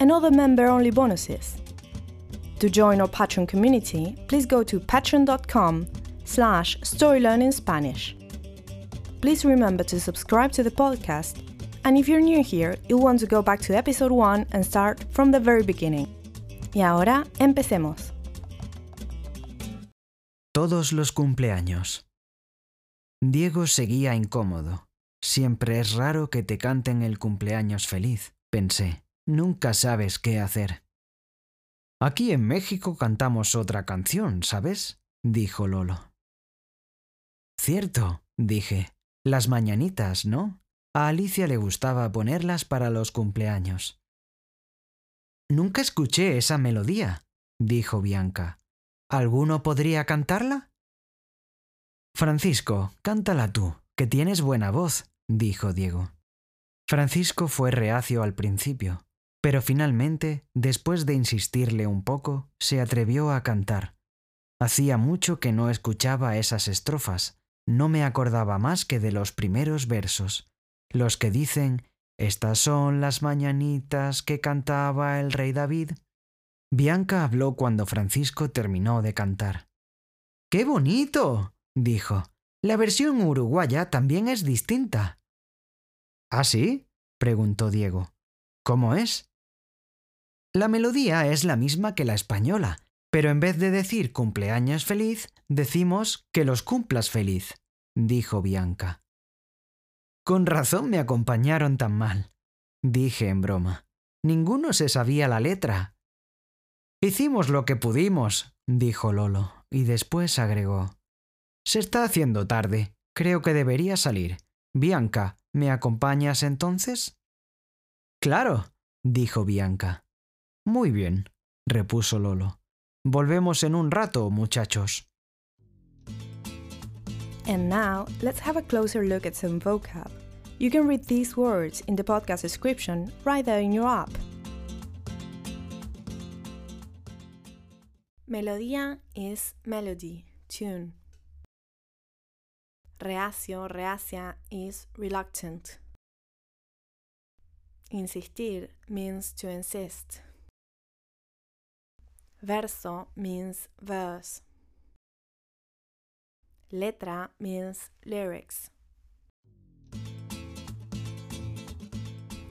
and other member-only bonuses. To join our Patreon community, please go to patreon.com slash storylearningspanish. Please remember to subscribe to the podcast, and if you're new here, you'll want to go back to episode 1 and start from the very beginning. Y ahora, empecemos. Todos los cumpleaños. Diego seguía incómodo. Siempre es raro que te canten el cumpleaños feliz, pensé. Nunca sabes qué hacer. Aquí en México cantamos otra canción, ¿sabes? dijo Lolo. Cierto, dije. Las mañanitas, ¿no? A Alicia le gustaba ponerlas para los cumpleaños. Nunca escuché esa melodía, dijo Bianca. ¿Alguno podría cantarla? Francisco, cántala tú, que tienes buena voz, dijo Diego. Francisco fue reacio al principio, pero finalmente, después de insistirle un poco, se atrevió a cantar. Hacía mucho que no escuchaba esas estrofas, no me acordaba más que de los primeros versos, los que dicen Estas son las mañanitas que cantaba el rey David. Bianca habló cuando Francisco terminó de cantar. ¡Qué bonito! dijo. La versión uruguaya también es distinta. ¿Ah, sí? preguntó Diego. ¿Cómo es? La melodía es la misma que la española, pero en vez de decir cumpleaños feliz, decimos que los cumplas feliz, dijo Bianca. Con razón me acompañaron tan mal, dije en broma. Ninguno se sabía la letra. Hicimos lo que pudimos, dijo Lolo, y después agregó. Se está haciendo tarde. Creo que debería salir. Bianca, ¿me acompañas entonces? Claro, dijo Bianca. Muy bien, repuso Lolo. Volvemos en un rato, muchachos. And now, let's have a closer look at some vocab. You can read these words in the podcast description right there in your app. Melodía is melody, tune. Reacio, reacia is reluctant. Insistir means to insist. Verso means verse. Letra means lyrics.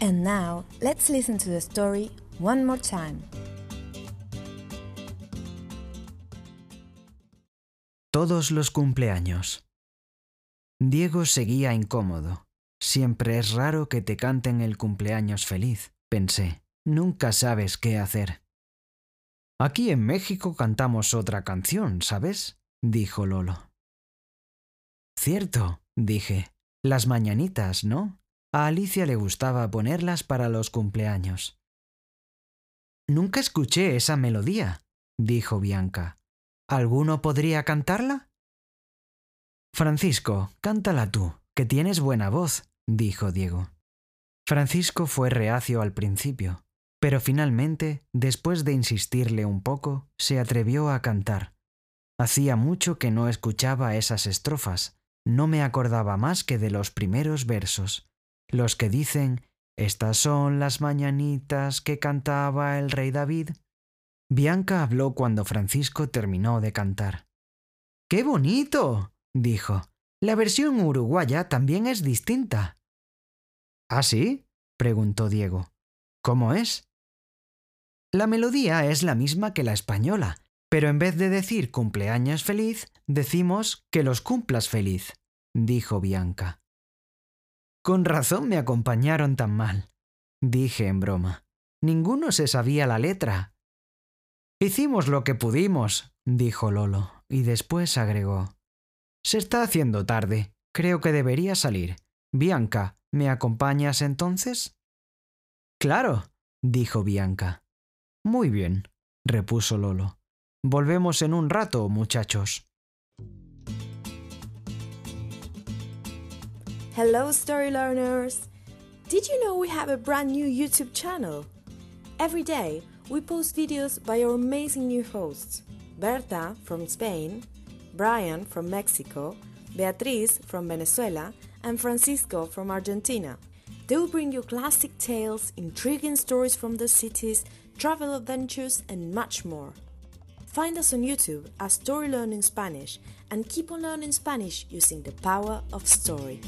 And now, let's listen to the story one more time. Todos los cumpleaños. Diego seguía incómodo. Siempre es raro que te canten el cumpleaños feliz, pensé. Nunca sabes qué hacer. Aquí en México cantamos otra canción, ¿sabes? dijo Lolo. Cierto, dije. Las mañanitas, ¿no? A Alicia le gustaba ponerlas para los cumpleaños. Nunca escuché esa melodía, dijo Bianca. ¿Alguno podría cantarla? Francisco, cántala tú, que tienes buena voz, dijo Diego. Francisco fue reacio al principio, pero finalmente, después de insistirle un poco, se atrevió a cantar. Hacía mucho que no escuchaba esas estrofas, no me acordaba más que de los primeros versos, los que dicen Estas son las mañanitas que cantaba el rey David. Bianca habló cuando Francisco terminó de cantar. ¡Qué bonito! dijo. La versión uruguaya también es distinta. ¿Ah, sí? preguntó Diego. ¿Cómo es? La melodía es la misma que la española, Pero en vez de decir cumpleaños feliz, decimos que los cumplas feliz, dijo Bianca. Con razón me acompañaron tan mal, dije en broma. Ninguno se sabía la letra. Hicimos lo que pudimos, dijo Lolo, y después agregó. Se está haciendo tarde. Creo que debería salir. Bianca, ¿me acompañas entonces? Claro, dijo Bianca. Muy bien, repuso Lolo. Volvemos en un rato, muchachos. Hello, story learners! Did you know we have a brand new YouTube channel? Every day, we post videos by our amazing new hosts Berta from Spain, Brian from Mexico, Beatriz from Venezuela, and Francisco from Argentina. They will bring you classic tales, intriguing stories from the cities, travel adventures, and much more. Find us on YouTube as Story Learning Spanish and keep on learning Spanish using the power of story.